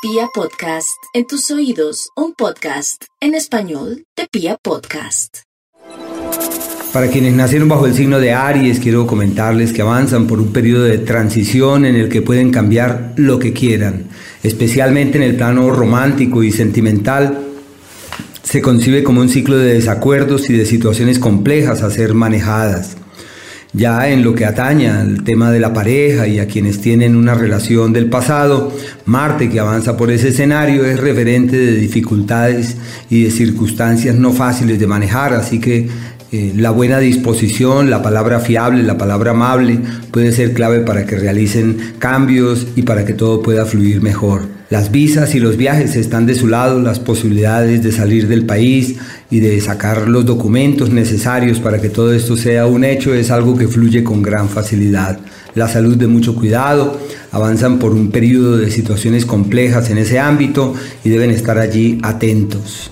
Pia Podcast, en tus oídos, un podcast en español de Pia Podcast. Para quienes nacieron bajo el signo de Aries, quiero comentarles que avanzan por un periodo de transición en el que pueden cambiar lo que quieran, especialmente en el plano romántico y sentimental. Se concibe como un ciclo de desacuerdos y de situaciones complejas a ser manejadas. Ya en lo que atañe al tema de la pareja y a quienes tienen una relación del pasado, Marte que avanza por ese escenario es referente de dificultades y de circunstancias no fáciles de manejar, así que eh, la buena disposición, la palabra fiable, la palabra amable puede ser clave para que realicen cambios y para que todo pueda fluir mejor. Las visas y los viajes están de su lado, las posibilidades de salir del país y de sacar los documentos necesarios para que todo esto sea un hecho es algo que fluye con gran facilidad. La salud de mucho cuidado, avanzan por un periodo de situaciones complejas en ese ámbito y deben estar allí atentos.